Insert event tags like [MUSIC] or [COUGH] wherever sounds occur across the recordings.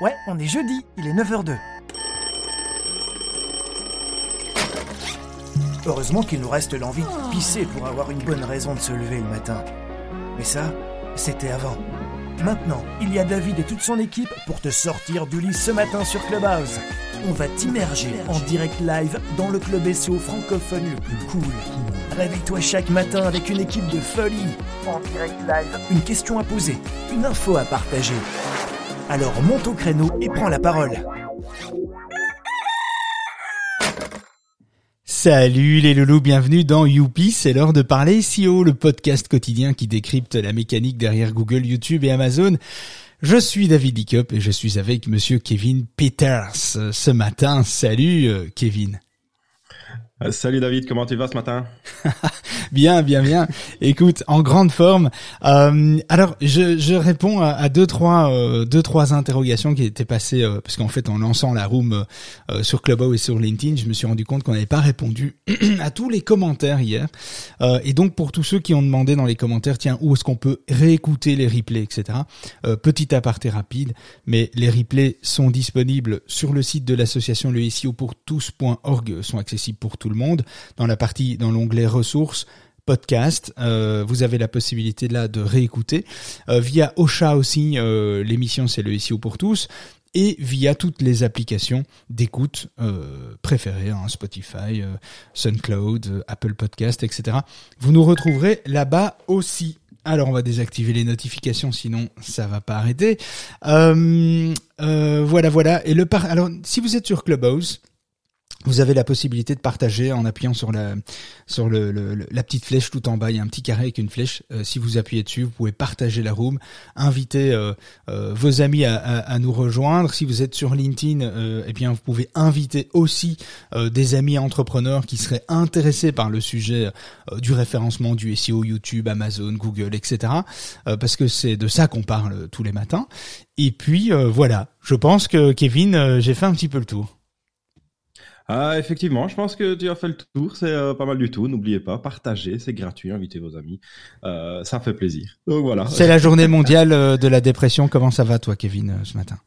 Ouais, on est jeudi, il est 9h02. Heureusement qu'il nous reste l'envie de pisser pour avoir une bonne raison de se lever le matin. Mais ça, c'était avant. Maintenant, il y a David et toute son équipe pour te sortir du lit ce matin sur Clubhouse. On va t'immerger en direct live dans le club SEO francophone le plus cool. Réveille-toi chaque matin avec une équipe de folie. En direct live, une question à poser, une info à partager. Alors monte au créneau et prends la parole. Salut les loulous, bienvenue dans Youpi, c'est l'heure de parler SEO, le podcast quotidien qui décrypte la mécanique derrière Google, YouTube et Amazon. Je suis David Lickup et je suis avec monsieur Kevin Peters ce matin. Salut euh, Kevin. Euh, salut David, comment tu vas ce matin? [LAUGHS] Bien, bien, bien. Écoute, en grande forme. Euh, alors, je, je réponds à, deux, trois, euh, deux, trois interrogations qui étaient passées euh, parce qu'en fait, en lançant la room sur Clubhouse et sur LinkedIn, je me suis rendu compte qu'on n'avait pas répondu [CLEARS THROAT] à tous les commentaires hier. et donc, pour tous ceux qui ont demandé dans les commentaires, tiens, où est-ce qu'on peut réécouter les replays, etc. petit aparté rapide, mais les replays sont disponibles sur le site de l'association le SEO pour tous.org, sont accessibles pour le monde. Dans la partie, dans l'onglet ressources, podcast. Euh, vous avez la possibilité là de réécouter euh, via Ocha aussi. Euh, l'émission c'est le SEO pour tous et via toutes les applications d'écoute préférées, hein, Spotify, SoundCloud, Apple Podcast, etc. Vous nous retrouverez là-bas aussi. Alors on va désactiver les notifications, sinon ça va pas arrêter. voilà, voilà. Et le par. Alors si vous êtes sur Clubhouse, vous avez la possibilité de partager en appuyant sur la sur le, la petite flèche tout en bas. Il y a un petit carré avec une flèche. Euh, si vous appuyez dessus, vous pouvez partager la room, inviter euh, euh, vos amis à, à, nous rejoindre. Si vous êtes sur LinkedIn, eh bien vous pouvez inviter aussi des amis entrepreneurs qui seraient intéressés par le sujet du référencement du SEO, YouTube, Amazon, Google, etc. parce que c'est de ça qu'on parle tous les matins. Et puis voilà, je pense que Kevin, j'ai fait un petit peu le tour. Ah, effectivement, je pense que tu as fait le tour, c'est euh, pas mal du tout. N'oubliez pas, partagez, c'est gratuit, invitez vos amis, euh, ça fait plaisir. Donc voilà. C'est la journée mondiale euh, de la dépression. Comment ça va toi, Kevin, ce matin?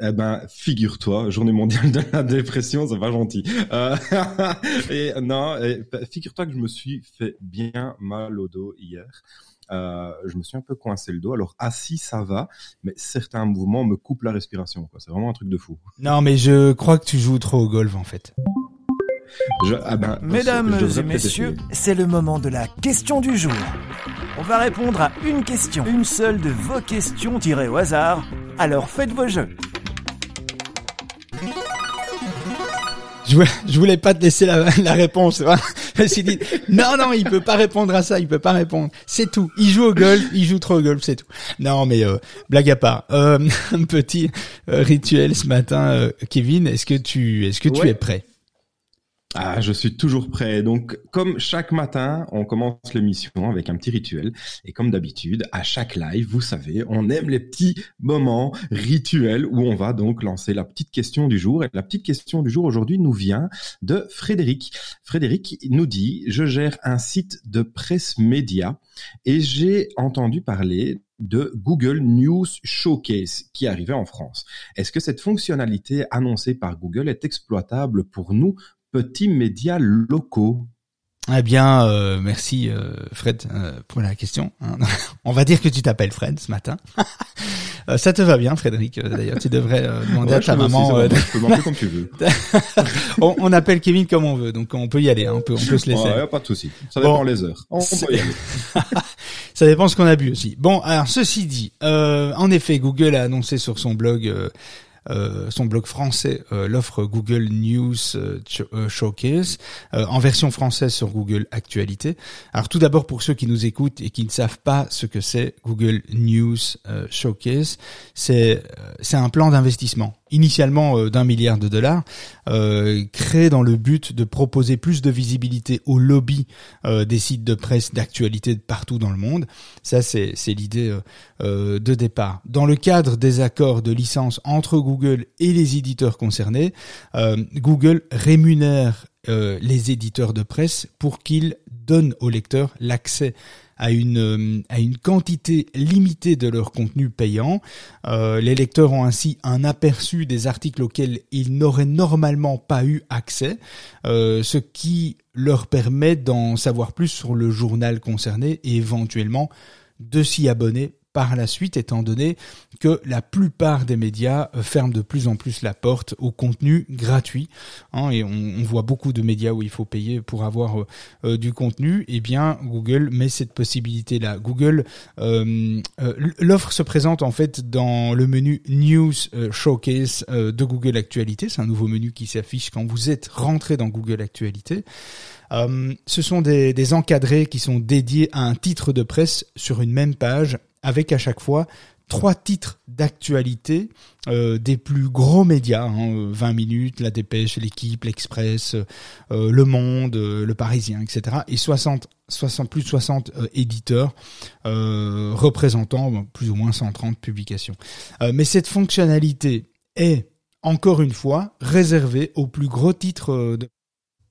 Eh ben, figure-toi, journée mondiale de la dépression, c'est pas gentil. [LAUGHS] et non, figure-toi que je me suis fait bien mal au dos hier. Euh, je me suis un peu coincé le dos. Alors assis, ça va, mais certains mouvements me coupent la respiration. C'est vraiment un truc de fou. [LAUGHS] Non, mais je crois que tu joues trop au golf en fait. Ah ben, Mesdames et messieurs, c'est le moment de la question du jour. On va répondre à une question, une seule de vos questions tirées au hasard. Alors faites vos jeux. Je, voulais pas te laisser la, réponse. Je me suis dit, non, non, il peut pas répondre à ça, il peut pas répondre. C'est tout. Il joue au golf, il joue trop au golf, c'est tout. Non, mais euh, blague à part. Euh, [LAUGHS] un petit euh, rituel ce matin, Kevin. Est-ce que tu, est-ce que tu es prêt? Ah, je suis toujours prêt. Donc, comme chaque matin, on commence l'émission avec un petit rituel. Et comme d'habitude, à chaque live, vous savez, on aime les petits moments rituels où on va donc lancer la petite question du jour. Et la petite question du jour aujourd'hui nous vient de Frédéric. Frédéric nous dit, je gère un site de presse média et j'ai entendu parler de Google News Showcase qui arrivait en France. Est-ce que cette fonctionnalité annoncée par Google est exploitable pour nous petits médias locaux eh bien, euh, merci euh, Fred euh, pour la question. Hein. [LAUGHS] On va dire que tu t'appelles Fred ce matin. [LAUGHS] ça te va bien, Frédéric. D'ailleurs, tu devrais demander à ta maman. je peux comme tu veux. [LAUGHS] on, appelle Kevin comme on veut, donc on peut y aller. Hein. On peut, on peut se laisser. Ouais, pas de souci. Ça dépend les heures. On, peut y aller. ça dépend ce qu'on a bu aussi. Bon, alors ceci dit, en effet, Google a annoncé sur son blog euh, son blog français euh, l'offre Google News euh, Showcase en version française sur Google Actualité. Alors tout d'abord pour ceux qui nous écoutent et qui ne savent pas ce que c'est Google News Showcase, c'est c'est un plan d'investissement initialement d'un milliard de dollars, créé dans le but de proposer plus de visibilité au lobby des sites de presse d'actualité partout dans le monde. Ça, c'est l'idée de départ. Dans le cadre des accords de licence entre Google et les éditeurs concernés, euh, Google rémunère euh, les éditeurs de presse pour qu'ils donnent aux lecteurs l'accès à une à une quantité limitée de leur contenu payant. les lecteurs ont ainsi un aperçu des articles auxquels ils n'auraient normalement pas eu accès, ce qui leur permet d'en savoir plus sur le journal concerné et éventuellement de s'y abonner par la suite, étant donné que la plupart des médias euh, ferment de plus en plus la porte au contenu gratuit. Hein, et on, voit beaucoup de médias où il faut payer pour avoir euh, euh, du contenu. Eh bien, Google met cette possibilité-là. Google, l'offre se présente en fait dans le menu News Showcase de Google Actualité. C'est un nouveau menu qui s'affiche quand vous êtes rentré dans Google Actualité. ce sont des, des, encadrés qui sont dédiés à un titre de presse sur une même page avec à chaque fois trois titres d'actualité euh, des plus gros médias, 20 hein, minutes, La Dépêche, L'équipe, L'Express, euh, Le Monde, euh, Le Parisien, etc. Et 60, 60 plus de 60 éditeurs représentant plus ou moins 130 publications. mais cette fonctionnalité est encore une fois réservée aux plus gros titres de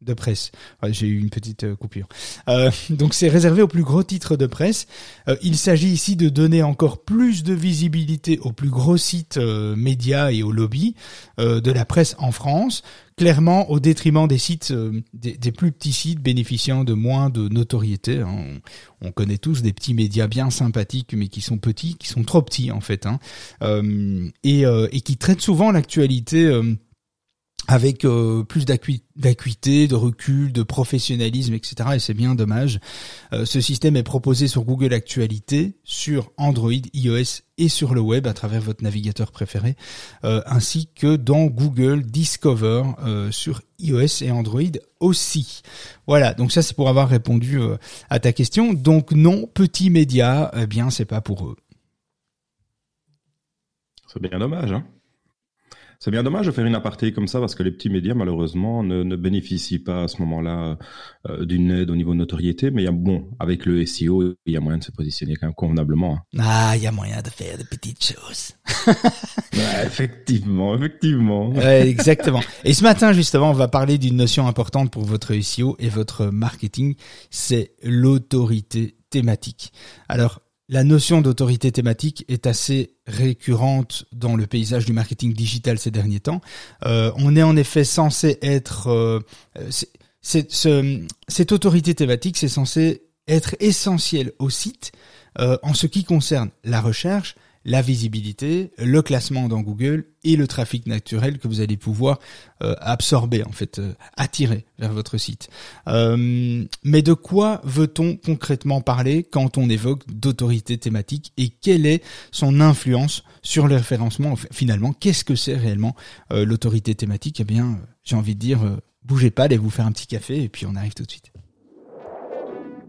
de presse. J'ai eu une petite euh, coupure. Euh, [LAUGHS] donc c'est réservé aux plus gros titres de presse. Euh, il s'agit ici de donner encore plus de visibilité aux plus gros sites médias et aux lobbies de la presse en France, clairement au détriment des sites, des, plus petits sites bénéficiant de moins de notoriété. Hein. On, connaît tous des petits médias bien sympathiques, mais qui sont petits, qui sont trop petits en fait, hein. et, et qui traitent souvent l'actualité avec euh, plus d'acuité, de recul, de professionnalisme, etc. Et c'est bien dommage. Euh, ce système est proposé sur Google Actualité, sur Android, iOS et sur le web à travers votre navigateur préféré, euh, ainsi que dans Google Discover sur iOS et Android aussi. Voilà, donc ça c'est pour avoir répondu à ta question. Donc non, petits médias, eh bien c'est pas pour eux. C'est bien dommage, hein c'est bien dommage de faire une aparté comme ça parce que les petits médias, malheureusement, ne, ne bénéficient pas à ce moment-là euh, d'une aide au niveau de notoriété. Mais il y a, bon, avec le SEO, il y a moyen de se positionner quand même convenablement. Hein. Ah, il y a moyen de faire de petites choses. [LAUGHS] ouais, effectivement, effectivement. Ouais, exactement. Et ce matin, justement, on va parler d'une notion importante pour votre SEO et votre marketing, c'est l'autorité thématique. Alors, la notion d'autorité thématique est assez récurrente dans le paysage du marketing digital ces derniers temps. Euh, on est en effet censé être... Euh, cette autorité thématique, c'est censé être essentiel au site euh, en ce qui concerne la recherche, la visibilité, le classement dans Google et le trafic naturel que vous allez pouvoir euh, absorber, en fait, euh, attirer vers votre site. Euh, mais de quoi veut-on concrètement parler quand on évoque d'autorité thématique et quelle est son influence sur le référencement Finalement, qu'est-ce que c'est réellement l'autorité thématique? Eh bien, j'ai envie de dire, bougez pas, allez vous faire un petit café et puis on arrive tout de suite.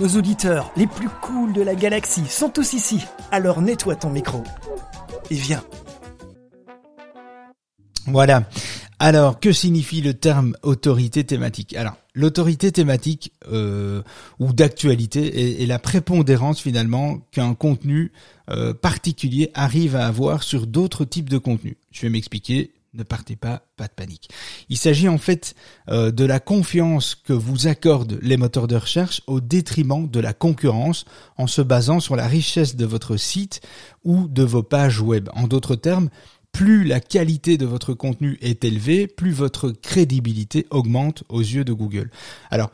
Nos auditeurs les plus cools de la galaxie sont tous ici. Alors nettoie ton micro. Et viens. Voilà. Alors, que signifie le terme autorité thématique? Alors, l'autorité thématique euh, ou d'actualité est, la prépondérance finalement qu'un contenu euh, particulier arrive à avoir sur d'autres types de contenus. Je vais m'expliquer ne partez pas, pas de panique. Il s'agit en fait euh, de la confiance que vous accordent les moteurs de recherche au détriment de la concurrence en se basant sur la richesse de votre site ou de vos pages web. En d'autres termes, plus la qualité de votre contenu est élevée, plus votre crédibilité augmente aux yeux de Google. Alors,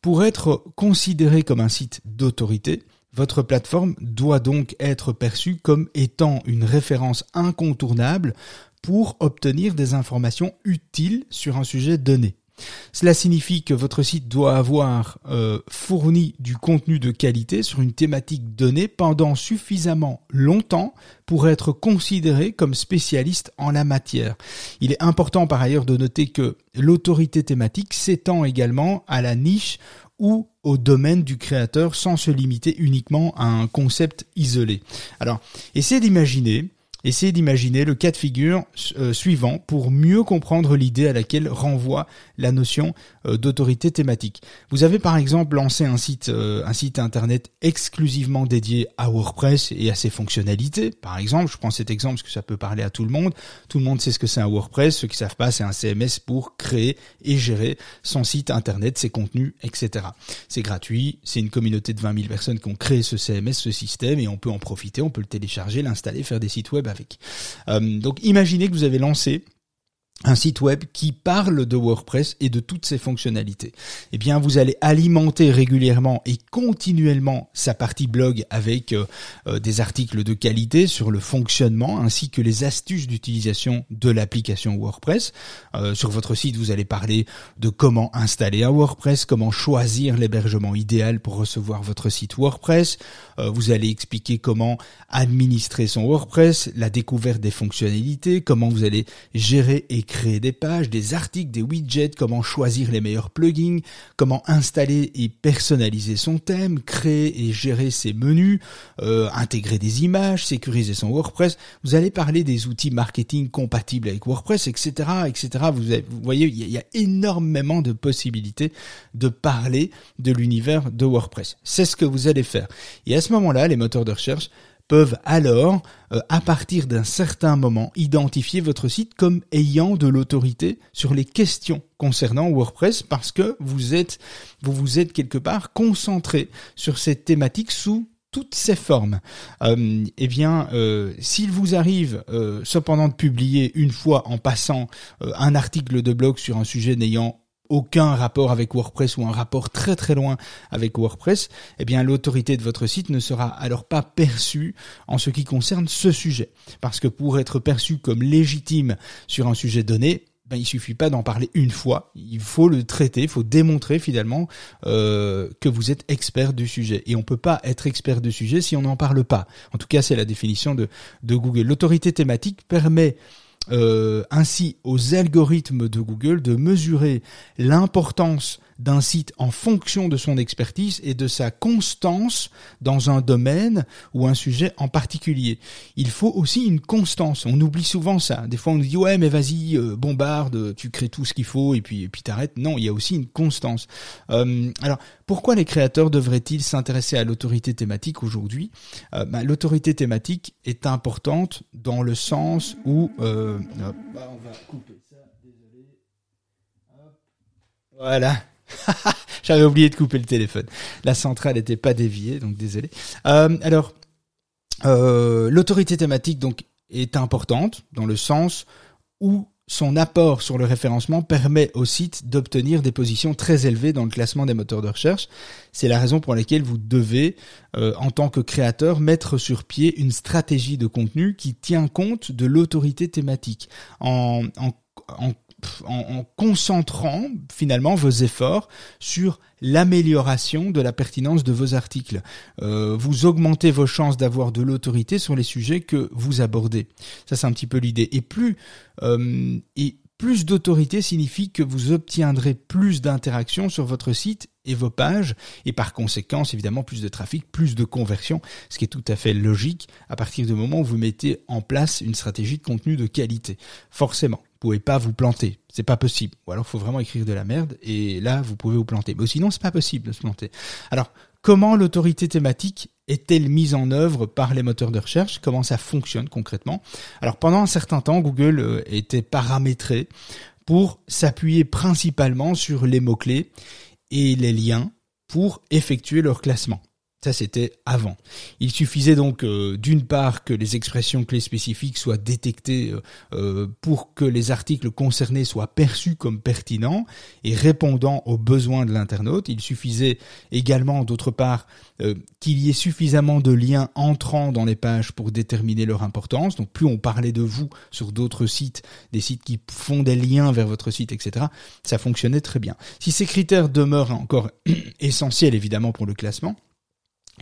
pour être considéré comme un site d'autorité, votre plateforme doit donc être perçue comme étant une référence incontournable pour obtenir des informations utiles sur un sujet donné. Cela signifie que votre site doit avoir euh, fourni du contenu de qualité sur une thématique donnée pendant suffisamment longtemps pour être considéré comme spécialiste en la matière. Il est important par ailleurs de noter que l'autorité thématique s'étend également à la niche ou au domaine du créateur sans se limiter uniquement à un concept isolé. Alors, essayez d'imaginer Essayez d'imaginer le cas de figure euh, suivant pour mieux comprendre l'idée à laquelle renvoie la notion euh, d'autorité thématique. Vous avez par exemple lancé un site, euh, un site internet exclusivement dédié à WordPress et à ses fonctionnalités. Par exemple, je prends cet exemple parce que ça peut parler à tout le monde. Tout le monde sait ce que c'est un WordPress. Ceux qui savent pas, c'est un CMS pour créer et gérer son site internet, ses contenus, etc. C'est gratuit. C'est une communauté de 20 000 personnes qui ont créé ce CMS, ce système, et on peut en profiter. On peut le télécharger, l'installer, faire des sites web avec. Euh, donc imaginez que vous avez lancé un site web qui parle de WordPress et de toutes ses fonctionnalités. Eh bien, vous allez alimenter régulièrement et continuellement sa partie blog avec euh, euh, des articles de qualité sur le fonctionnement ainsi que les astuces d'utilisation de l'application WordPress. Euh, sur votre site, vous allez parler de comment installer un WordPress, comment choisir l'hébergement idéal pour recevoir votre site WordPress. vous allez expliquer comment administrer son WordPress, la découverte des fonctionnalités, comment vous allez gérer et créer des pages, des articles, des widgets, comment choisir les meilleurs plugins, comment installer et personnaliser son thème, créer et gérer ses menus, euh, intégrer des images, sécuriser son WordPress. Vous allez parler des outils marketing compatibles avec WordPress, etc., etc. Vous, vous voyez, il y, a énormément de possibilités de parler de l'univers de WordPress. C'est ce que vous allez faire. Et à ce moment-là, les moteurs de recherche peuvent alors, euh, à partir d'un certain moment, identifier votre site comme ayant de l'autorité sur les questions concernant WordPress parce que vous êtes, vous vous êtes quelque part concentré sur cette thématique sous toutes ces formes. Euh, eh bien, euh, s'il vous arrive cependant de publier une fois en passant un article de blog sur un sujet n'ayant aucun rapport avec WordPress ou un rapport très très loin avec WordPress, eh bien l'autorité de votre site ne sera alors pas perçue en ce qui concerne ce sujet. Parce que pour être perçu comme légitime sur un sujet donné, ben, il suffit pas d'en parler une fois, il faut le traiter, il faut démontrer finalement euh, que vous êtes expert du sujet. Et on peut pas être expert du sujet si on n'en parle pas. En tout cas, c'est la définition de, de Google. L'autorité thématique permet euh, ainsi aux algorithmes de Google de mesurer l'importance d'un site en fonction de son expertise et de sa constance dans un domaine ou un sujet en particulier. Il faut aussi une constance. On oublie souvent ça. Des fois on nous dit ouais mais vas-y euh, bombarde, tu crées tout ce qu'il faut et puis et puis t'arrêtes. Non, il y a aussi une constance. Euh, alors pourquoi les créateurs devraient-ils s'intéresser à l'autorité thématique aujourd'hui? Euh, bah, L'autorité thématique est importante dans le sens où bah, on va couper. Voilà. [LAUGHS] J'avais oublié de couper le téléphone. La centrale n'était pas déviée, donc désolé. Euh, alors, euh, l'autorité thématique donc est importante dans le sens où son apport sur le référencement permet au site d'obtenir des positions très élevées dans le classement des moteurs de recherche. C'est la raison pour laquelle vous devez, euh, en tant que créateur, mettre sur pied une stratégie de contenu qui tient compte de l'autorité thématique. En, en, concentrant finalement vos efforts sur l'amélioration de la pertinence de vos articles. Euh, vous augmentez vos chances d'avoir de l'autorité sur les sujets que vous abordez. Ça c'est un petit peu l'idée. Et plus euh, et plus d'autorité signifie que vous obtiendrez plus d'interactions sur votre site et vos pages, et par conséquent, évidemment, plus de trafic, plus de conversion, ce qui est tout à fait logique à partir du moment où vous mettez en place une stratégie de contenu de qualité. Forcément pouvez pas vous planter. C'est pas possible. Ou alors, faut vraiment écrire de la merde, et là, vous pouvez vous planter. Mais sinon, c'est pas possible de se planter. Alors, comment l'autorité thématique est-elle mise en œuvre par les moteurs de recherche? Comment ça fonctionne concrètement? Alors, pendant un certain temps, Google euh, était paramétré pour s'appuyer principalement sur les mots-clés et les liens pour effectuer leur classement. Ça, c'était avant. Il suffisait donc euh, d'une part que les expressions clés spécifiques soient détectées euh, euh, pour que les articles concernés soient perçus comme pertinents et répondant aux besoins de l'internaute. Il suffisait également, d'autre part, qu'il y ait suffisamment de liens entrant dans les pages pour déterminer leur importance. Donc plus on parlait de vous sur d'autres sites, des sites qui font des liens vers votre site, etc., ça fonctionnait très bien. Si ces critères demeurent encore [CLEARS THROAT] essentiels évidemment pour le classement,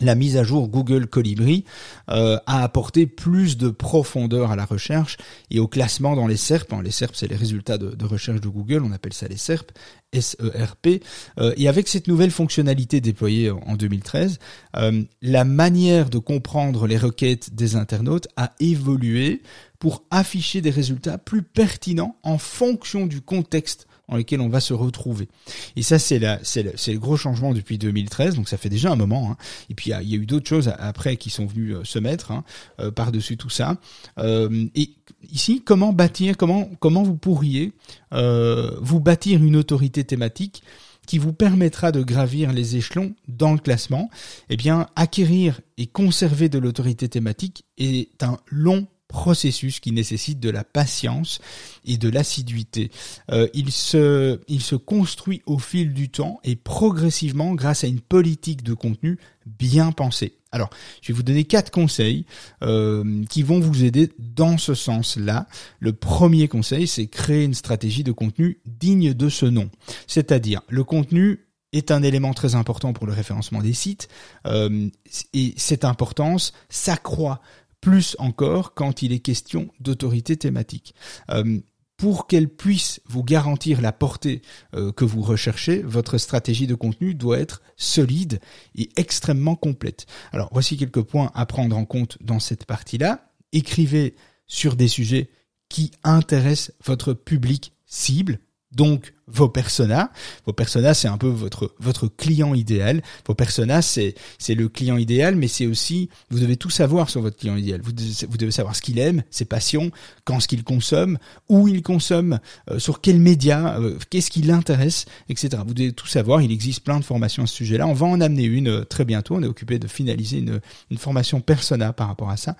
la mise à jour Google Colibri euh, a apporté plus de profondeur à la recherche et au classement dans les SERP. Les SERP, c'est les résultats de, recherche de Google, on appelle ça les SERP, S-E-R-P. Euh, et avec cette nouvelle fonctionnalité déployée en 2013, euh, la manière de comprendre les requêtes des internautes a évolué pour afficher des résultats plus pertinents en fonction du contexte dans lesquels on va se retrouver. Et ça, c'est le, le gros changement depuis 2013, donc ça fait déjà un moment. Hein. Et puis il y, a, eu d'autres choses après qui sont venues euh, se mettre hein, euh, par-dessus tout ça. Euh, et ici, comment bâtir, comment comment vous pourriez vous bâtir une autorité thématique qui vous permettra de gravir les échelons dans le classement, eh bien, acquérir et conserver de l'autorité thématique est un long processus qui nécessite de la patience et de l'assiduité. Euh, il, se, il se construit au fil du temps et progressivement grâce à une politique de contenu bien pensée. Alors, je vais vous donner quatre conseils euh, qui vont vous aider dans ce sens-là. Le premier conseil, c'est créer une stratégie de contenu digne de ce nom. C'est-à-dire, le contenu est un élément très important pour le référencement des sites euh, et cette importance s'accroît plus encore quand il est question d'autorité thématique. Euh, pour qu'elle puisse vous garantir la portée euh, que vous recherchez, votre stratégie de contenu doit être solide et extrêmement complète. Alors voici quelques points à prendre en compte dans cette partie-là. Écrivez sur des sujets qui intéressent votre public cible, donc vos personas. Vos personas, c'est un peu votre votre client idéal. Vos personas, c'est c'est le client idéal, mais c'est aussi vous devez tout savoir sur votre client idéal. Vous devez, vous devez savoir ce qu'il aime, ses passions, quand ce qu'il consomme, où il consomme, euh, sur quels médias, euh, qu'est-ce qui l'intéresse, etc. Vous devez tout savoir. Il existe plein de formations à ce sujet-là. On va en amener une euh, très bientôt. On est occupé de finaliser une une formation persona par rapport à ça.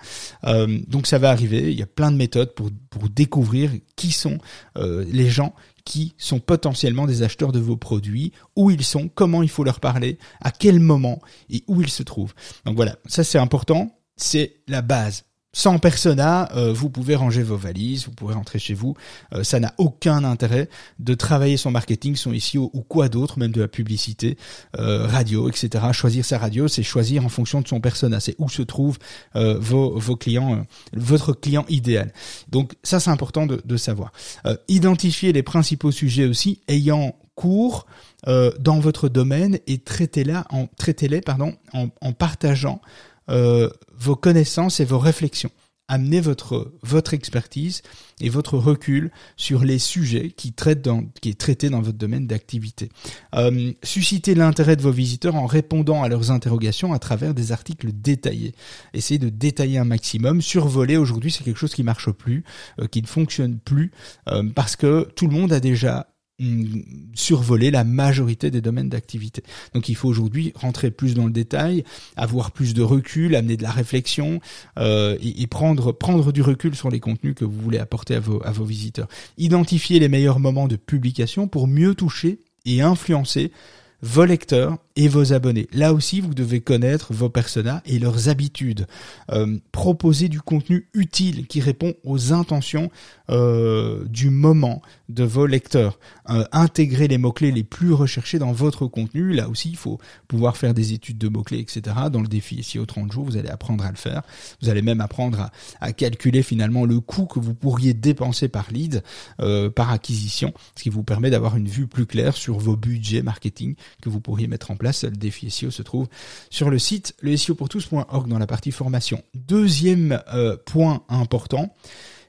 donc ça va arriver. Il y a plein de méthodes pour pour découvrir qui sont les gens qui sont potentiellement des acheteurs de vos produits, où ils sont, comment il faut leur parler, à quel moment et où ils se trouvent. Donc voilà, ça c'est important, c'est la base. Sans persona, euh, vous pouvez ranger vos valises, vous pouvez rentrer chez vous. Euh, ça n'a aucun intérêt de travailler son marketing, son SEO ou quoi d'autre, même de la publicité, euh, radio, etc. Choisir sa radio, c'est choisir en fonction de son persona. C'est où se trouve vos, clients, votre client idéal. Donc ça, c'est important de, savoir. identifier les principaux sujets aussi ayant cours dans votre domaine et traitez-les en, traitez-les pardon en partageant euh, vos connaissances et vos réflexions. Amenez votre votre expertise et votre recul sur les sujets qui traitent dans qui est traité dans votre domaine d'activité. Euh, suscitez l'intérêt de vos visiteurs en répondant à leurs interrogations à travers des articles détaillés. Essayez de détailler un maximum. Survoler aujourd'hui c'est quelque chose qui marche plus, euh, qui ne fonctionne plus parce que tout le monde a déjà survoler la majorité des domaines d'activité. Donc il faut aujourd'hui rentrer plus dans le détail, avoir plus de recul, amener de la réflexion euh, et, prendre prendre du recul sur les contenus que vous voulez apporter à vos à vos visiteurs. Identifier les meilleurs moments de publication pour mieux toucher et influencer vos lecteurs et vos abonnés. Là aussi, vous devez connaître vos personas et leurs habitudes. Euh, proposer du contenu utile qui répond aux intentions euh, du moment de vos lecteurs. Euh, intégrer les mots-clés les plus recherchés dans votre contenu. Là aussi, il faut pouvoir faire des études de mots-clés, etc. Dans le défi ici au 30 jours, vous allez apprendre à le faire. Vous allez même apprendre à, calculer finalement le coût que vous pourriez dépenser par lead, par acquisition, ce qui vous permet d'avoir une vue plus claire sur vos budgets marketing que vous pourriez mettre en place. Le défi SEO se trouve sur le site le SEOpourtous.org dans la partie formation. Deuxième euh, point important,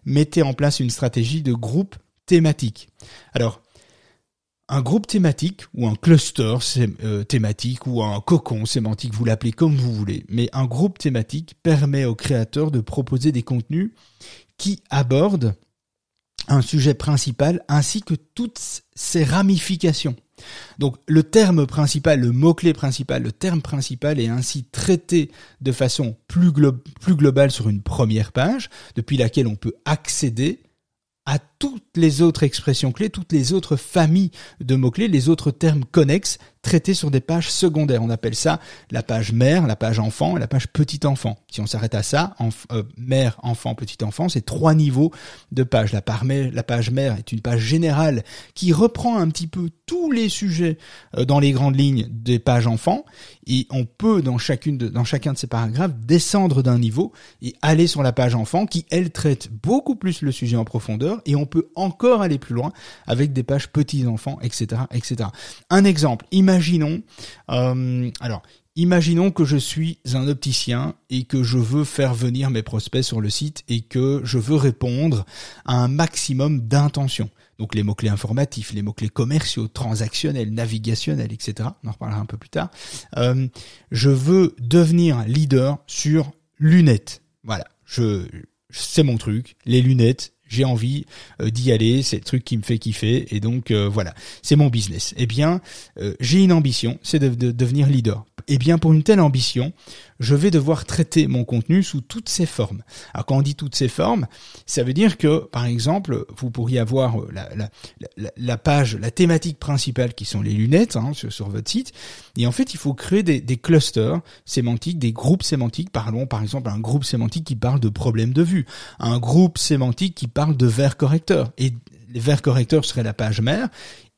mettez en place une stratégie de groupe thématique. Alors, un groupe thématique ou un cluster euh, thématique ou un cocon sémantique, vous l'appelez comme vous voulez, mais un groupe thématique permet aux créateurs de proposer des contenus qui abordent un sujet principal ainsi que toutes ses ramifications. Donc le terme principal, le mot-clé principal, le terme principal est ainsi traité de façon plus, globale sur une première page, depuis laquelle on peut accéder à toutes les autres expressions clés, toutes les autres familles de mots-clés, les autres termes connexes traités sur des pages secondaires. On appelle ça la page mère, la page enfant et la page petit enfant. Si on s'arrête à ça, euh, mère, enfant, petit enfant, c'est trois niveaux de page. La, la page mère est une page générale qui reprend un petit peu tous les sujets euh, dans les grandes lignes des pages enfants et on peut dans chacune de, dans chacun de ces paragraphes descendre d'un niveau et aller sur la page enfant qui elle traite beaucoup plus le sujet en profondeur et on peut encore aller plus loin avec des pages petits enfants etc etc un exemple imaginons euh, Imaginons que je suis un opticien et que je veux faire venir mes prospects sur le site et que je veux répondre à un maximum d'intentions. Donc les mots-clés informatifs, les mots-clés commerciaux, transactionnels, navigationnels, etc. On en reparlera un peu plus tard. Euh, je veux devenir leader sur lunettes. Voilà, je, c'est mon truc. Les lunettes, j'ai envie euh, d'y aller, c'est le truc qui me fait kiffer et donc euh, voilà, c'est mon business. Eh bien, j'ai une ambition, c'est de, devenir leader. Eh bien, pour une telle ambition, je vais devoir traiter mon contenu sous toutes ses formes. Alors, quand on dit toutes ces formes, ça veut dire que, par exemple, vous pourriez avoir euh, la, page, la thématique principale qui sont les lunettes hein, sur, votre site, et en fait, il faut créer des, des clusters sémantiques, des groupes sémantiques. Parlons, par exemple, un groupe sémantique qui parle de problèmes de vue, un groupe sémantique qui parle de vers correcteurs, et les vers correcteurs seraient la page mère,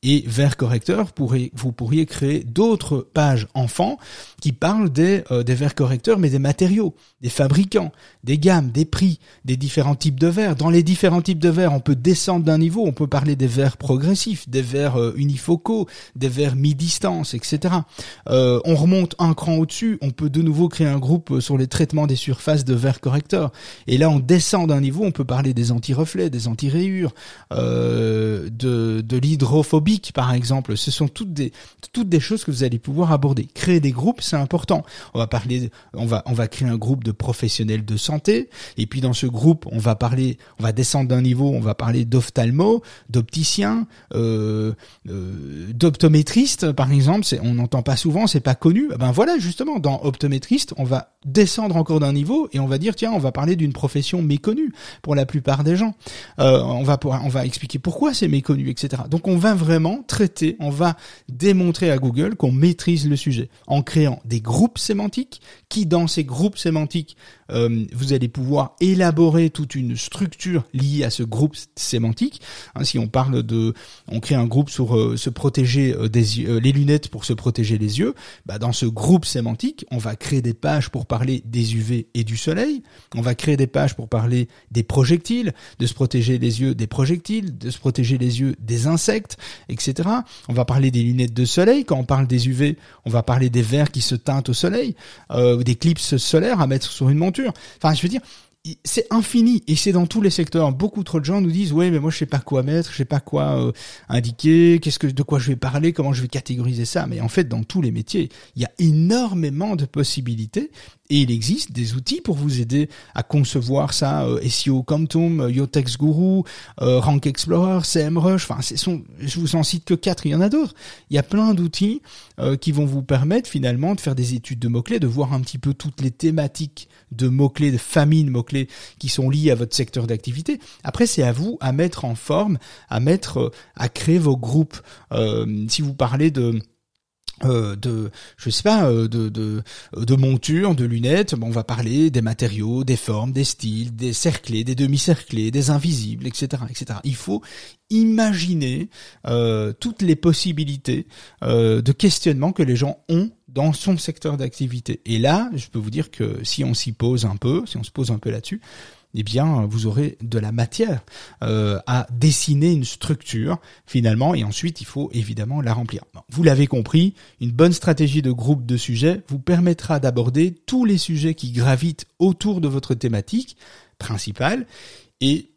et vers correcteur, vous pourriez créer d'autres pages enfants qui parlent des, euh, vers correcteurs, mais des matériaux, des fabricants, des gammes, des prix, des différents types de verres. Dans les différents types de verres, on peut descendre d'un niveau, on peut parler des verres progressifs, des verres euh, unifocaux, des verres mi-distance, etc. Euh, on remonte un cran au-dessus, on peut de nouveau créer un groupe sur les traitements des surfaces de verres correcteurs. Et là, on descend d'un niveau, on peut parler des anti-reflets, des anti-rayures, de, de l'hydrophobie par exemple. Ce sont toutes des, toutes des choses que vous allez pouvoir aborder. Créer des groupes, c'est important. On va parler, on va, on va créer un groupe de professionnels de santé. Et puis dans ce groupe, on va parler, on va descendre d'un niveau, on va parler d'ophtalmo, d'opticien, euh, euh, d'optométriste, par exemple. On n'entend pas souvent, c'est pas connu. Eh ben voilà, justement, dans optométriste, on va descendre encore d'un niveau et on va dire tiens, on va parler d'une profession méconnue pour la plupart des gens. Euh, on va, on va expliquer pourquoi c'est méconnu, etc. Donc on va vraiment traiter, on va démontrer à Google qu'on maîtrise le sujet en créant des groupes sémantiques qui, dans ces groupes sémantiques, euh, vous allez pouvoir élaborer toute une structure liée à ce groupe sémantique. Hein, si on parle de, on crée un groupe sur euh, se protéger euh, des les lunettes pour se protéger les yeux, bah dans ce groupe sémantique, on va créer des pages pour parler des UV et du soleil. On va créer des pages pour parler des projectiles, de se protéger les yeux des projectiles, de se protéger les yeux des insectes, etc. On va parler des lunettes de soleil. Quand on parle des UV, on va parler des verres qui se teintent au soleil, euh, des clips solaires à mettre sur une monture. Enfin, je veux dire, c'est infini et c'est dans tous les secteurs. Beaucoup trop de gens nous disent ouais mais moi je sais pas quoi mettre, je sais pas quoi euh, indiquer, qu'est-ce que de quoi je vais parler, comment je vais catégoriser ça. Mais en fait dans tous les métiers, il y a énormément de possibilités et il existe des outils pour vous aider à concevoir ça. Euh, SEO Quantum, euh, Yotex Guru, euh, Rank Explorer, CMrush. Enfin, sont, je vous en cite que quatre. Il y en a d'autres. Il y a plein d'outils qui vont vous permettre finalement de faire des études de mots clés, de voir un petit peu toutes les thématiques de mots clés, de familles de mots clés qui sont liées à votre secteur d'activité. Après, c'est à vous à mettre en forme, à mettre, à créer vos groupes. si vous parlez de euh, de je sais pas euh, de, de montures de lunettes bon, on va parler des matériaux des formes des styles des cerclés des demi-cerclés des invisibles etc etc il faut imaginer euh, toutes les possibilités de questionnement que les gens ont dans son secteur d'activité. Et là je peux vous dire que si on s'y pose un peu si on se pose un peu là-dessus eh bien, vous aurez de la matière euh, à dessiner une structure finalement, et ensuite il faut évidemment la remplir. vous l'avez compris, une bonne stratégie de groupe de sujets vous permettra d'aborder tous les sujets qui gravitent autour de votre thématique principale et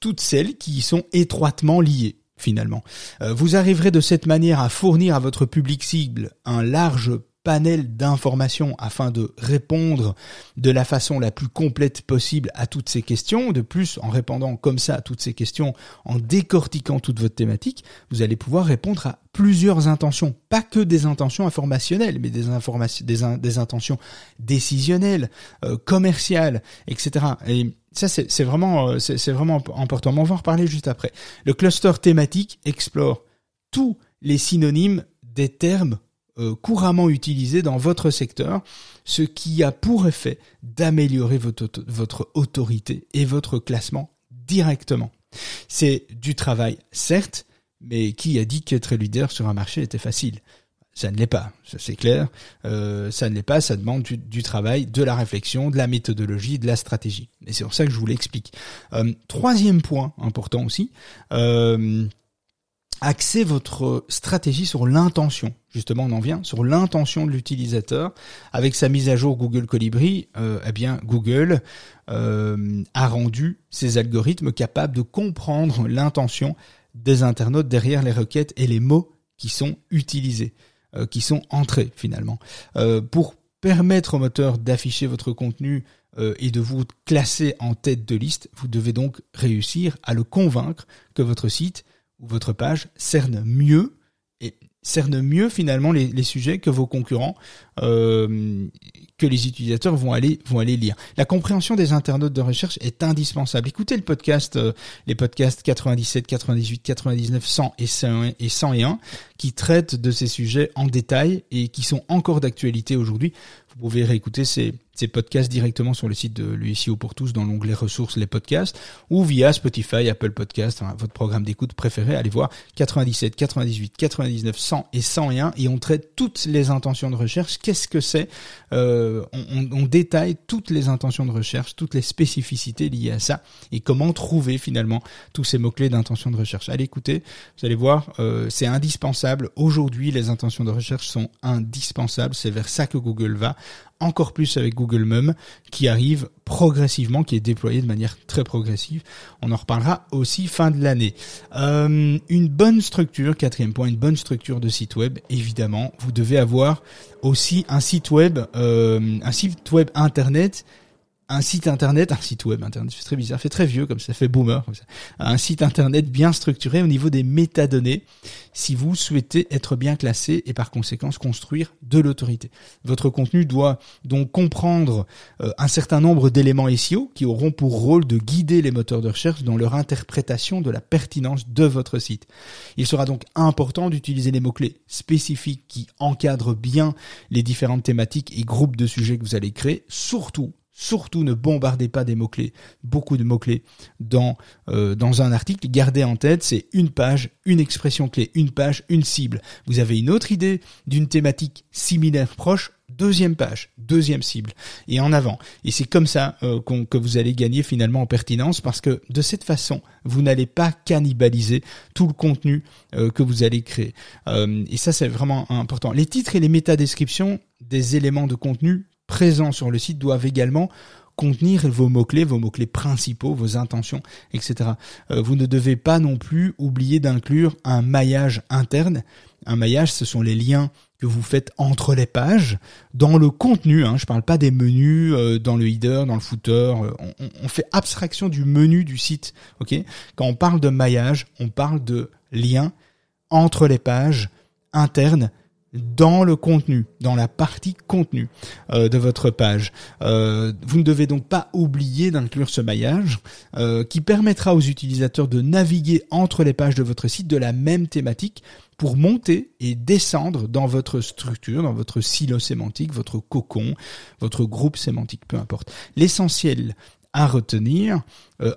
toutes celles qui y sont étroitement liées finalement. Euh, vous arriverez de cette manière à fournir à votre public cible un large panel d'informations afin de répondre de la façon la plus complète possible à toutes ces questions. De plus, en répondant comme ça à toutes ces questions, en décortiquant toute votre thématique, vous allez pouvoir répondre à plusieurs intentions, pas que des intentions informationnelles, mais des intentions décisionnelles, euh, commerciales, etc. Et ça, c'est vraiment, euh, c'est vraiment important. on va en reparler juste après. Le cluster thématique explore tous les synonymes des termes euh, couramment utilisés dans votre secteur, ce qui a pour effet d'améliorer votre, votre autorité et votre classement directement. C'est du travail, certes, mais qui a dit qu'être leader sur un marché était facile ça ne l'est pas, ça c'est clair. Euh, ça ne l'est pas, ça demande du, travail, de la réflexion, de la méthodologie, de la stratégie. Et c'est pour ça que je vous l'explique. Euh, troisième point important aussi, axez votre stratégie sur l'intention. Justement, on en vient sur l'intention de l'utilisateur. Avec sa mise à jour Google Colibri, euh, eh bien Google euh, a rendu ses algorithmes capables de comprendre l'intention des internautes derrière les requêtes et les mots qui sont utilisés. Euh, qui sont entrés finalement. Pour permettre au moteur d'afficher votre contenu et de vous classer en tête de liste, vous devez donc réussir à le convaincre que votre site ou votre page cerne mieux cerne mieux finalement les, les sujets que vos concurrents euh, que les utilisateurs vont aller vont aller lire. La compréhension des internautes de recherche est indispensable. Écoutez le podcast euh, les podcasts 97, 98, 99, 100 et 100 et 101 qui traitent de ces sujets en détail et qui sont encore d'actualité aujourd'hui. Vous pouvez réécouter ces ces podcasts directement sur le site de l'USIO pour tous dans l'onglet ressources les podcasts ou via Spotify, Apple Podcast, votre programme d'écoute préféré. Allez voir 97, 98, 99, 100 et 101 et on traite toutes les intentions de recherche. Qu'est-ce que c'est euh, on, détaille toutes les intentions de recherche, toutes les spécificités liées à ça et comment trouver finalement tous ces mots-clés d'intention de recherche. Allez écouter, vous allez voir, euh, c'est indispensable. Aujourd'hui, les intentions de recherche sont indispensables. C'est vers ça que Google va encore plus avec Google Mum qui arrive progressivement, qui est déployé de manière très progressive. On en reparlera aussi fin de l'année. Euh, une bonne structure, quatrième point, une bonne structure de site web, évidemment. Vous devez avoir aussi un site web, euh, un site web internet un site internet, un site web internet, c'est très bizarre, fait très vieux comme ça, fait boomer. Un site internet bien structuré au niveau des métadonnées si vous souhaitez être bien classé et par conséquent construire de l'autorité. Votre contenu doit donc comprendre euh, un certain nombre d'éléments SEO qui auront pour rôle de guider les moteurs de recherche dans leur interprétation de la pertinence de votre site. Il sera donc important d'utiliser les mots-clés spécifiques qui encadrent bien les différentes thématiques et groupes de sujets que vous allez créer, surtout Surtout ne bombardez pas des mots-clés, beaucoup de mots-clés dans, euh, dans un article. Gardez en tête, c'est une page, une expression clé, une page, une cible. Vous avez une autre idée d'une thématique similaire proche, deuxième page, deuxième cible, et en avant. Et c'est comme ça euh, que vous allez gagner finalement en pertinence, parce que de cette façon, vous n'allez pas cannibaliser tout le contenu euh, que vous allez créer. et ça, c'est vraiment important. Les titres et les métadescriptions des éléments de contenu présents sur le site doivent également contenir vos mots-clés, vos mots-clés principaux, vos intentions, etc. Euh, vous ne devez pas non plus oublier d'inclure un maillage interne. Un maillage, ce sont les liens que vous faites entre les pages, dans le contenu, hein, je parle pas des menus, euh, dans le header, dans le footer, euh, on, on, fait abstraction du menu du site, ok? Quand on parle de maillage, on parle de liens entre les pages internes dans le contenu, dans la partie contenu euh, de votre page. Euh, vous ne devez donc pas oublier d'inclure ce maillage euh, qui permettra aux utilisateurs de naviguer entre les pages de votre site de la même thématique pour monter et descendre dans votre structure, dans votre silo sémantique, votre cocon, votre groupe sémantique, peu importe. L'essentiel à retenir,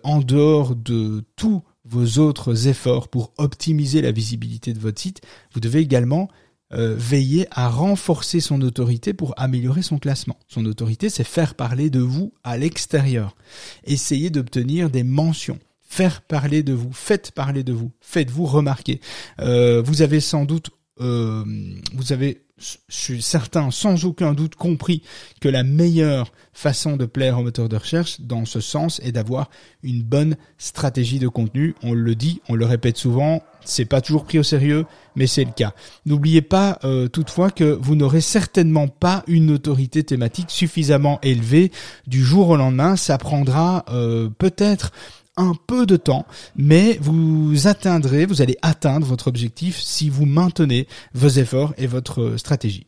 en dehors de tous vos autres efforts pour optimiser la visibilité de votre site, vous devez également euh, veiller à renforcer son autorité pour améliorer son classement. Son autorité, c'est faire parler de vous à l'extérieur. Essayez d'obtenir des mentions. Faire parler de vous, faites parler de vous, faites-vous remarquer. Euh, vous avez sans doute, euh, vous avez je suis certain, sans aucun doute, compris que la meilleure façon de plaire aux moteurs de recherche dans ce sens est d'avoir une bonne stratégie de contenu. On le dit, on le répète souvent, c'est pas toujours pris au sérieux, mais c'est le cas. N'oubliez pas euh, toutefois que vous n'aurez certainement pas une autorité thématique suffisamment élevée du jour au lendemain. Ça prendra euh, peut-être un peu de temps, mais vous atteindrez, vous allez atteindre votre objectif si vous maintenez vos efforts et votre stratégie.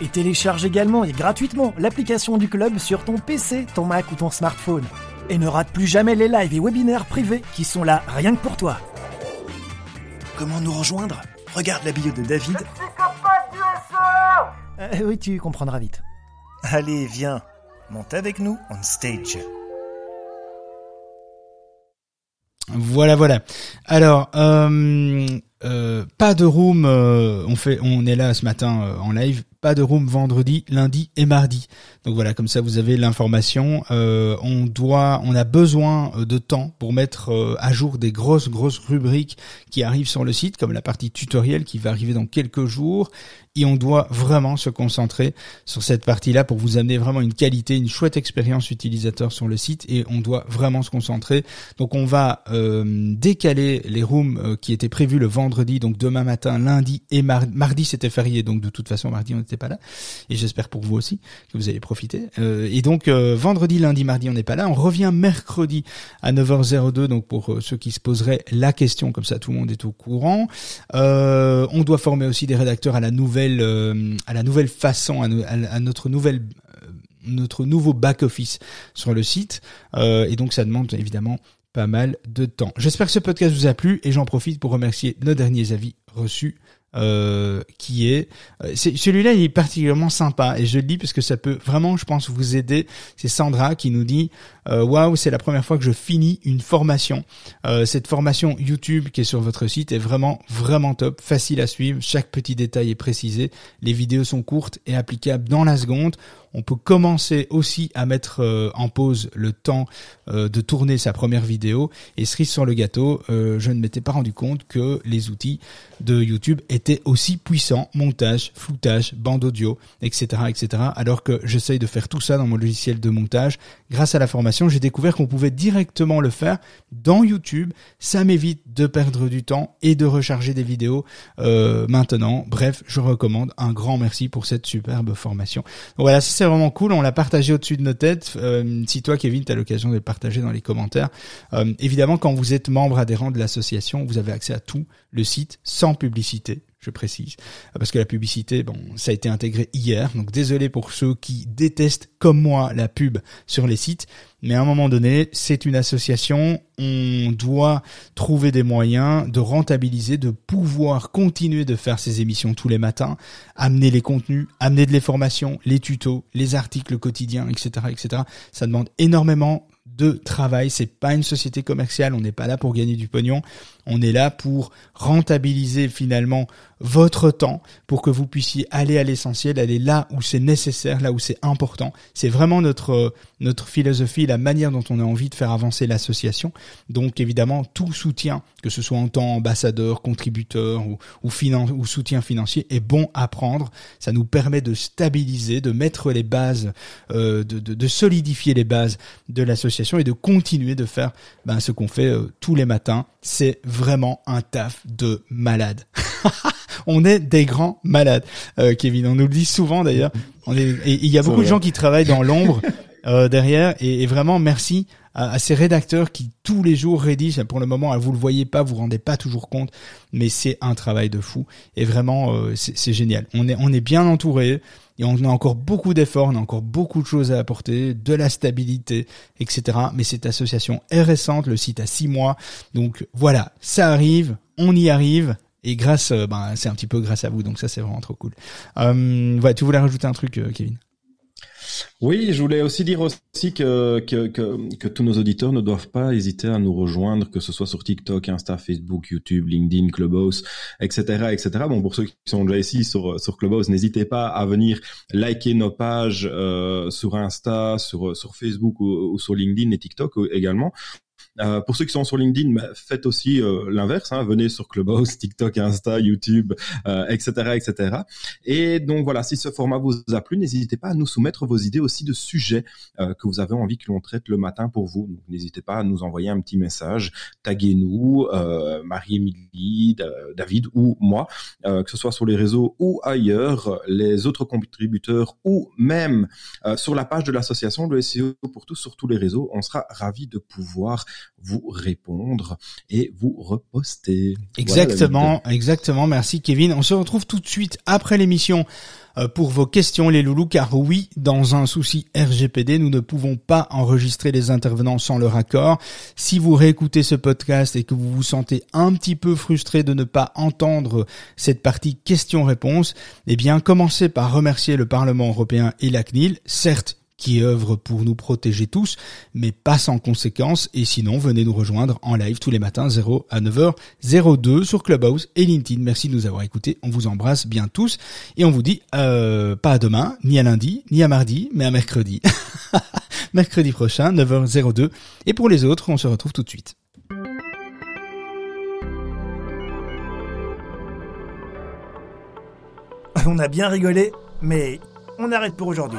Et télécharge également et gratuitement l'application du club sur ton PC, ton Mac ou ton smartphone. Et ne rate plus jamais les lives et webinaires privés qui sont là rien que pour toi. Comment nous rejoindre? Regarde la bio de David. Euh, oui, tu comprendras vite. Allez, viens, monte avec nous on stage. Voilà, voilà. Alors, euh, euh, pas de room. euh, on fait, on est là ce matin euh, en live. Pas de room vendredi, lundi et mardi. Donc voilà, comme ça vous avez l'information. Euh, on doit, on a besoin euh, de temps pour mettre euh, à jour des grosses grosses rubriques qui arrivent sur le site, comme la partie tutoriel qui va arriver dans quelques jours. Et on doit vraiment se concentrer sur cette partie-là pour vous amener vraiment une qualité, une chouette expérience utilisateur sur le site. Et on doit vraiment se concentrer. Donc on va euh, décaler les rooms euh, qui étaient prévus le vendredi, donc demain matin, lundi et mardi. Mardi c'était férié, donc de toute façon mardi on n'était pas là. Et j'espère pour vous aussi que vous allez profiter. Euh, et donc vendredi, lundi, mardi on n'est pas là. On revient mercredi à 9h02, donc pour ceux qui se poseraient la question, comme ça tout le monde est au courant. On doit former aussi des rédacteurs à la nouvelle, euh, à la nouvelle façon, à, no- à- à notre nouvelle euh, notre nouveau back office sur le site Euh, et donc ça demande évidemment pas mal de temps. J'espère que ce podcast vous a plu et j'en profite pour remercier nos derniers avis reçus. Qui est, c'est- celui-là il est particulièrement sympa et je le dis parce que ça peut vraiment je pense vous aider c'est Sandra qui nous dit euh, waouh c'est la première fois que je finis une formation Euh, cette formation YouTube qui est sur votre site est vraiment vraiment top facile à suivre chaque petit détail est précisé les vidéos sont courtes et applicables dans la seconde on peut commencer aussi à mettre euh, en pause le temps euh, de tourner sa première vidéo. Et cerise sur le gâteau, je ne m'étais pas rendu compte que les outils de YouTube étaient aussi puissants. Montage, floutage, bande audio, etc. etc. Alors que j'essaye de faire tout ça dans mon logiciel de montage. Grâce à la formation, j'ai découvert qu'on pouvait directement le faire dans YouTube. Ça m'évite de perdre du temps et de recharger des vidéos euh, maintenant. Bref, je recommande un grand merci pour cette superbe formation. Voilà, ça, c'est vraiment cool. On l'a partagé au-dessus de nos têtes. Euh, si toi, Kevin, tu as l'occasion de le partager dans les commentaires. Euh, évidemment, quand vous êtes membre adhérent de l'association, vous avez accès à tout le site sans publicité. Je précise, parce que la publicité, bon, ça a été intégré hier, donc désolé pour ceux qui détestent comme moi la pub sur les sites, mais à un moment donné, c'est une association, on doit trouver des moyens de rentabiliser, de pouvoir continuer de faire ces émissions tous les matins, amener les contenus, amener de l'information, les tutos, les articles quotidiens, etc., etc. Ça demande énormément de travail. C'est pas une société commerciale. On n'est pas là pour gagner du pognon. On est là pour rentabiliser finalement votre temps pour que vous puissiez aller à l'essentiel, aller là où c'est nécessaire, là où c'est important. C'est vraiment notre notre philosophie, la manière dont on a envie de faire avancer l'association. Donc évidemment, tout soutien, que ce soit en tant ambassadeur, contributeur ou ou, finan- ou soutien financier, est bon à prendre. Ça nous permet de stabiliser, de mettre les bases, euh, de, de, solidifier les bases de l'association et de continuer de faire ben, ce qu'on fait euh, tous les matins. C'est un taf de malade. [LAUGHS] on est des grands malades, euh, Kevin. On nous le dit souvent d'ailleurs. Et il y a beaucoup de gens qui travaillent dans l'ombre [LAUGHS] euh, derrière. Et, et vraiment, merci à, à ces rédacteurs qui tous les jours rédigent. Pour le moment, hein, vous le voyez pas, vous vous rendez pas toujours compte, mais c'est un travail de fou. Et vraiment, euh, c'est génial. On est, on est bien entouré. Et on a encore beaucoup d'efforts, on a encore beaucoup de choses à apporter, de la stabilité, etc. Mais cette association est récente, le site a six mois. Donc voilà, ça arrive, on y arrive. Et grâce, euh, ben, c'est un petit peu grâce à vous, donc ça c'est vraiment trop cool. Euh, ouais, tu voulais rajouter un truc, euh, Kevin? Oui, je voulais aussi dire aussi que, que, que, tous nos auditeurs ne doivent pas hésiter à nous rejoindre, que ce soit sur TikTok, Insta, Facebook, YouTube, LinkedIn, Clubhouse, etc., etc. Bon, pour ceux qui sont déjà ici sur, sur Clubhouse, n'hésitez pas à venir liker nos pages euh, sur Insta, sur, sur Facebook ou, sur LinkedIn et TikTok également. Euh, pour ceux qui sont sur LinkedIn, bah, faites aussi euh, l'inverse. Hein, venez sur Clubhouse, [LAUGHS] TikTok, Insta, YouTube, etc., euh, etc. Et donc voilà, si ce format vous a plu, n'hésitez pas à nous soumettre vos idées aussi de sujets que vous avez envie que l'on traite le matin pour vous. N'hésitez pas à nous envoyer un petit message, taguez-nous, Marie-Émilie, David ou moi, que ce soit sur les réseaux ou ailleurs, les autres contributeurs ou même sur la page de l'association le SEO pour tous sur tous les réseaux. On sera ravis de pouvoir vous répondre et vous reposter. Exactement, exactement. Merci Kevin. On se retrouve tout de suite après l'émission euh, pour vos questions les loulous car oui, dans un souci RGPD, nous ne pouvons pas enregistrer les intervenants sans leur accord. Si vous réécoutez ce podcast et que vous vous sentez un petit peu frustré de ne pas entendre cette partie questions-réponses, eh bien commencez par remercier le Parlement européen et la CNIL. Certes, qui œuvre pour nous protéger tous, mais pas sans conséquences. Et sinon, venez nous rejoindre en live tous les matins 0 à 9h02 sur Clubhouse et LinkedIn. Merci de nous avoir écoutés. On vous embrasse bien tous et on vous dit euh, pas à demain, ni à lundi, ni à mardi, mais à mercredi. [LAUGHS] mercredi prochain, 9h02. Et pour les autres, on se retrouve tout de suite. On a bien rigolé, mais on arrête pour aujourd'hui.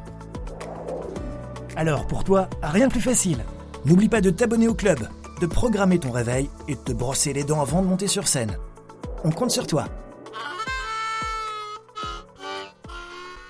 Alors pour toi, rien de plus facile. N'oublie pas de t'abonner au club, de programmer ton réveil et de te brosser les dents avant de monter sur scène. On compte sur toi.